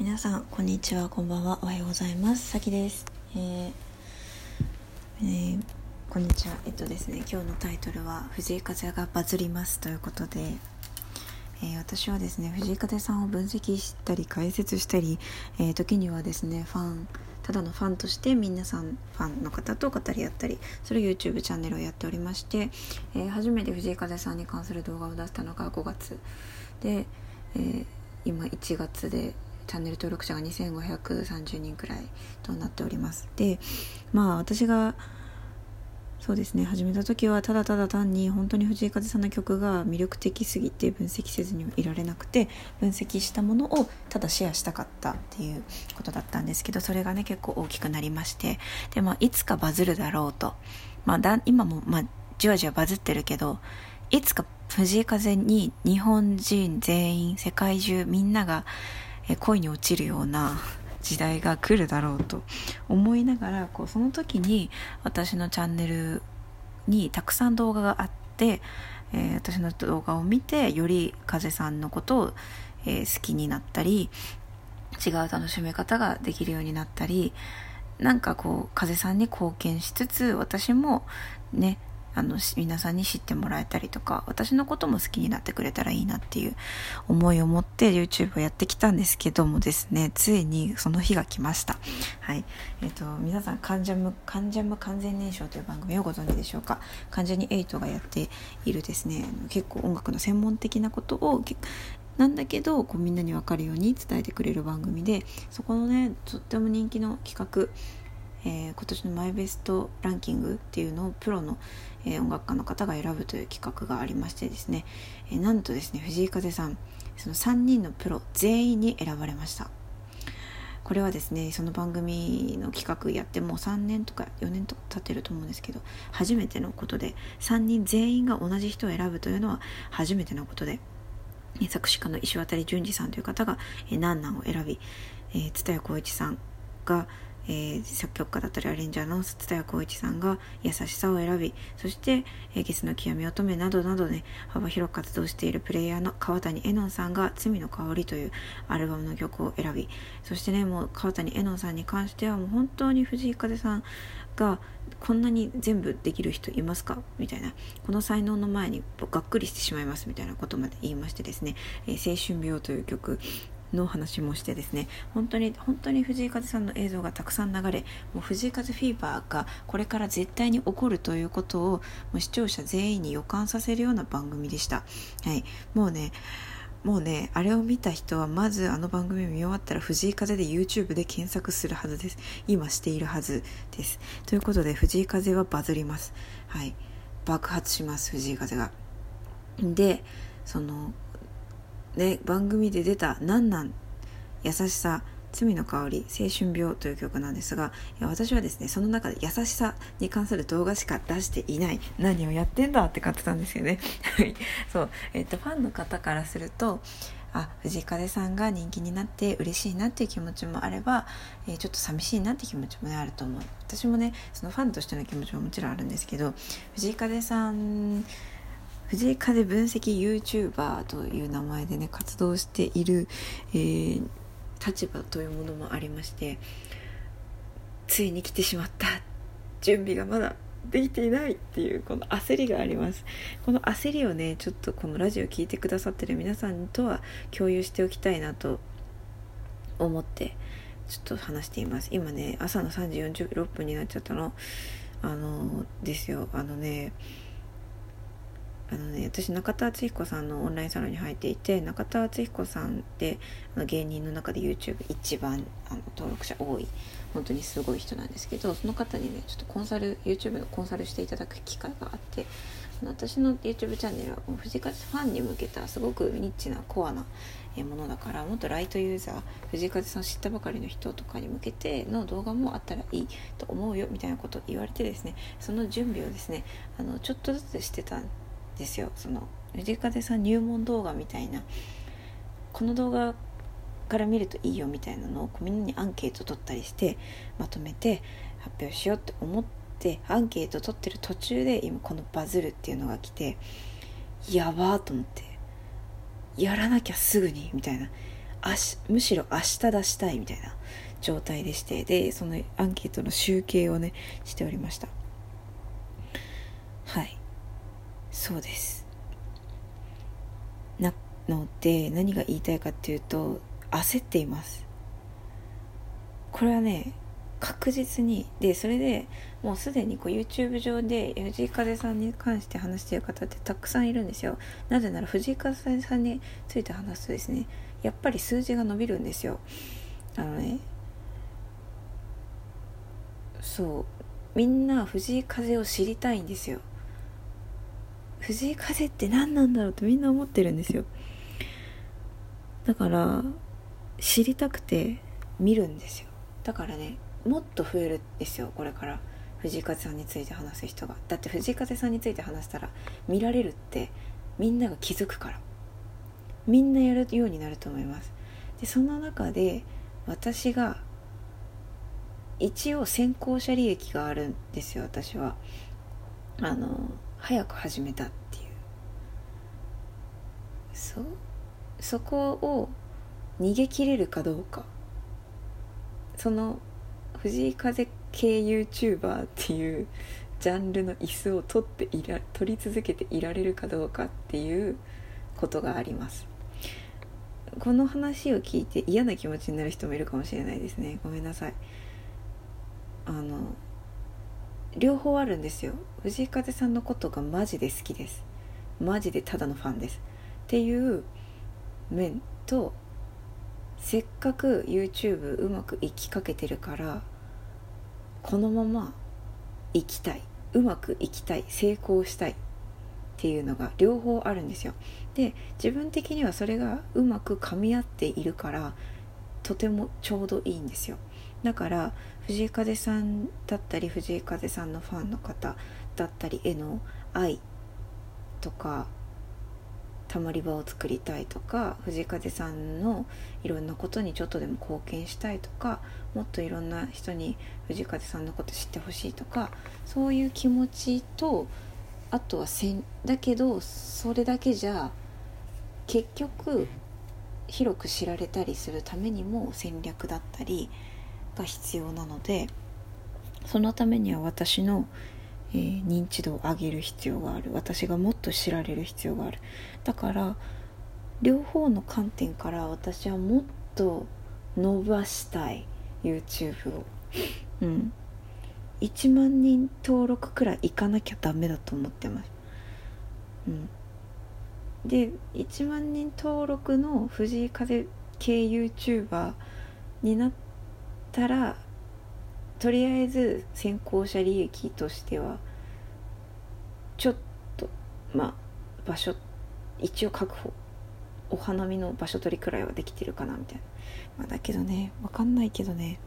皆さんこんにちはこんばんは。おはようございます。さきです、えーえーこんにちは。えっとですね今日のタイトルは藤井風がバズりますということで、えー私はですね藤井風さんを分析したり解説したり、えー時にはですねファンただのファンとして皆さんファンの方と語り合ったりそれ YouTube チャンネルをやっておりまして、えー初めて藤井風さんに関する動画を出したのが5月で、えー今1月でチャンネル登録者が2530人くらいとなっております。でまあ私がそうですね始めた時はただただ単に本当に藤井風さんの曲が魅力的すぎて分析せずにいられなくて分析したものをただシェアしたかったっていうことだったんですけどそれがね結構大きくなりましてで、まあ、いつかバズるだろうと、まあ、だ今も、まあ、じわじわバズってるけどいつか藤井風に日本人全員世界中みんなが恋に落ちるような時代が来るだろうと思いながらこうその時に私のチャンネルにたくさん動画があって、えー私の動画を見てより風さんのことを、えー好きになったり違う楽しみ方ができるようになったりなんかこう風さんに貢献しつつ私もねあの皆さんに知ってもらえたりとか私のことも好きになってくれたらいいなっていう思いを持って YouTube をやってきたんですけどもですねついにその日が来ました。はい。えっ、と皆さん関ジャム関ジャム完全燃焼という番組をご存知でしょうか？関ジャニ∞がやっているですね結構音楽の専門的なことをなんだけどこうみんなに分かるように伝えてくれる番組でそこのねとっても人気の企画えー今年のマイベストランキングっていうのをプロの、えー音楽家の方が選ぶという企画がありましてですね、えーなんとですね藤井風さんその3人のプロ全員に選ばれました。これはですねその番組の企画やってもう3年とか4年とか経ってると思うんですけど初めてのことで3人全員が同じ人を選ぶというのは初めてのことで作詞家の石渡淳二さんという方が「えー、なんなん」を選び蔦谷好一さんが、えー作曲家だったりアレンジャーの蔦谷好一さんが「優しさ」を選びそして「えーゲスの極み乙女」などなどね幅広く活動しているプレイヤーの川谷絵音さんが「罪の香り」というアルバムの曲を選びそしてねもう川谷絵音さんに関してはもう本当に藤井風さんがこんなに全部できる人いますか？みたいなこの才能の前にがっくりしてしまいますみたいなことまで言いましてですね「えー青春病」という曲の話もしてですね本当に本当に藤井風さんの映像がたくさん流れもう藤井風フィーバーがこれから絶対に起こるということをもう視聴者全員に予感させるような番組でした、はい、もうねもうねあれを見た人はまずあの番組を見終わったら藤井風で YouTube で検索するはずです。今しているはずです。ということで藤井風はバズります。はい。爆発します藤井風が。でそのね番組で出た「なんなん優しさ罪の香り青春病」という曲なんですが私はですねその中で優しさに関する動画しか出していない何をやってんだって感じたんですよね。そう。えっ、とファンの方からするとあ藤井風さんが人気になって嬉しいなっていう気持ちもあれば、えーちょっと寂しいなって気持ちも、ね、あると思う。私もねそのファンとしての気持ちももちろんあるんですけど藤井風さん藤井風分析 YouTuber という名前でね活動している、えー立場というものもありましてついに来てしまった。準備がまだできていないっていうこの焦りがあります。この焦りをねちょっとこのラジオ聞いてくださってる皆さんとは共有しておきたいなと思ってちょっと話しています。今ね朝の3時46分になっちゃったの。あのですよ。あのねあのね私中田敦彦さんのオンラインサロンに入っていて中田敦彦さんってあの芸人の中で YouTube 一番あの登録者多い本当にすごい人なんですけどその方にねちょっとコンサル YouTube のコンサルしていただく機会があってあの私の YouTube チャンネルは藤風ファンに向けたすごくニッチなコアなものだからもっとライトユーザー藤風さん知ったばかりの人とかに向けての動画もあったらいいと思うよみたいなことを言われてですねその準備をですねあのちょっとずつしてたんですですよ。その藤風さん入門動画みたいな。この動画から見るといいよみたいなのをこうみんなにアンケート取ったりしてまとめて発表しようって思ってアンケート取ってる途中で今このバズるっていうのが来てやばーと思ってやらなきゃすぐにみたいな。むしろ明日出したいみたいな。状態でしてでそのアンケートの集計をねしておりました。はい。そうです。なので何が言いたいかっていうと焦っています。これはね確実にでそれでもうすでにこう YouTube 上で藤井風さんに関して話している方ってたくさんいるんですよ。なぜなら藤井風さんについて話すとですねやっぱり数字が伸びるんですよ。あのねそうみんな藤井風を知りたいんですよ。藤井風って何なんだろうってみんな思ってるんですよ。だから知りたくて見るんですよ。だからねもっと増えるんですよこれから。藤井風さんについて話す人が。だって藤井風さんについて話したら見られるってみんなが気づくから。みんなやるようになると思います。でその中で私が一応先行者利益があるんですよ私は。あの早く始めたっていう。そうそこを逃げ切れるかどうか。その藤井風系 YouTuber っていうジャンルの椅子を取っていら取り続けていられるかどうかっていうことがあります。この話を聞いて嫌な気持ちになる人もいるかもしれないですね。ごめんなさい。あの両方あるんですよ。藤井風さんのことがマジで好きです。マジでただのファンです。っていう面とせっかく YouTube うまくいきかけてるからこのまま生きたい。うまくいきたい。成功したい。っていうのが両方あるんですよ。で自分的にはそれがうまく噛み合っているからとてもちょうどいいんですよ。だから藤井風さんだったり藤井風さんのファンの方だったりへの愛とかたまり場を作りたいとか藤井風さんのいろんなことにちょっとでも貢献したいとかもっといろんな人に藤井風さんのこと知ってほしいとかそういう気持ちとあとはせんだけどそれだけじゃ結局広く知られたりするためにも戦略だったりが必要なのでそのためには私のえー、認知度を上げる必要がある。私がもっと知られる必要がある。だから両方の観点から私はもっと伸ばしたい。YouTube を。うん。1万人登録くらいいかなきゃダメだと思ってます。うん。で1万人登録の藤井風系 YouTuber になってたらとりあえず先行者利益としてはちょっとまあ場所一応確保お花見の場所取りくらいはできてるかなみたいな、まあ、だけどね分かんないけどね。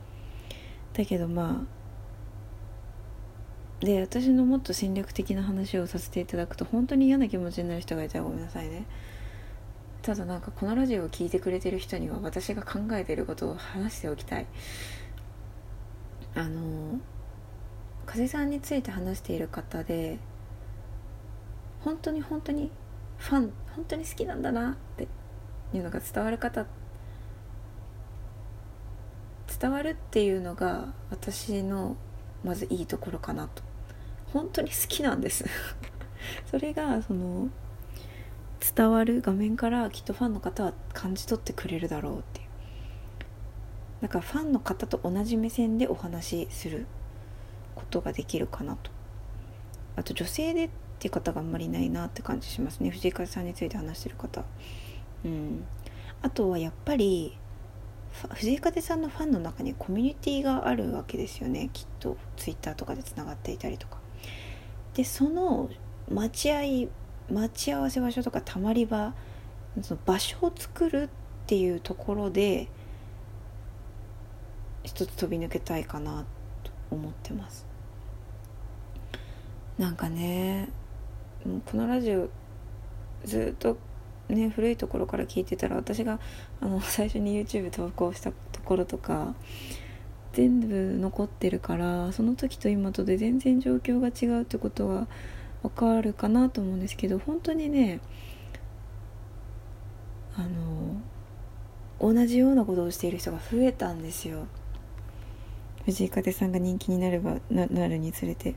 だけどまあで私のもっと戦略的な話をさせていただくと本当に嫌な気持ちになる人がいたらごめんなさいね。ただなんかこのラジオを聴いてくれてる人には私が考えてることを話しておきたい。あの風さんについて話している方で本当に本当にファン本当に好きなんだなっていうのが伝わる方伝わるっていうのが私のまずいいところかなと。本当に好きなんです。それがその伝わる画面からきっとファンの方は感じ取ってくれるだろうっていう。だからファンの方と同じ目線でお話しすることができるかなと。あと女性でっていう方があんまりないなって感じしますね。藤井風さんについて話してる方うん。あとはやっぱり藤井風さんのファンの中にコミュニティがあるわけですよね。きっとツイッターとかでつながっていたりとか。でその待合待ち合わせ場所とかたまり場その場所を作るっていうところで一つ飛び抜けたいかなと思ってます。なんかねこのラジオずっとね古いところから聞いてたら私があの最初に YouTube 投稿したところとか全部残ってるからその時と今とで全然状況が違うってことはわかるかなと思うんですけど本当にねあの同じようなことをしている人が増えたんですよ。藤井風さんが人気になればななるにつれて。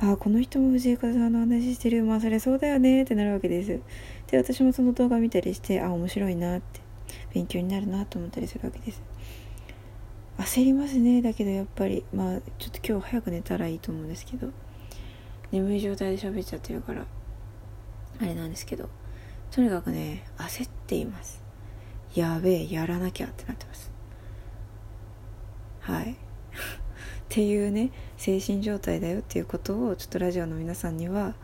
ああこの人も藤井風さんの話してる。まあそれそうだよねってなるわけです。で私もその動画見たりしてあ面白いなって。勉強になるなと思ったりするわけです。焦りますね。だけどやっぱりまあちょっと今日早く寝たらいいと思うんですけど。眠い状態で喋っちゃってるからあれなんですけどとにかくね焦っています。やべえやらなきゃってなってます。はい。っていうね精神状態だよっていうことをちょっとラジオの皆さんには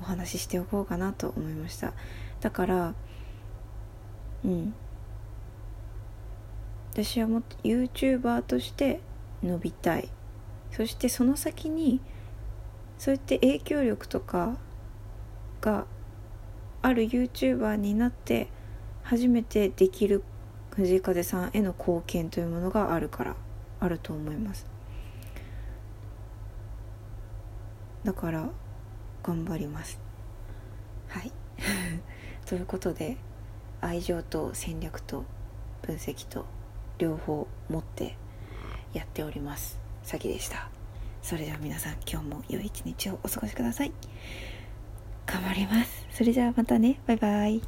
お話ししておこうかなと思いました。だからうん。私はもっと YouTuber として伸びたい。そしてその先にそうやって影響力とかがある YouTuber になって初めてできる藤井風さんへの貢献というものがあるからあると思います。だから頑張ります。はい。ということで愛情と戦略と分析と両方持ってやっております。さきでした。それでは皆さん今日も良い一日をお過ごしください。頑張ります。それじゃあまたね。バイバイ。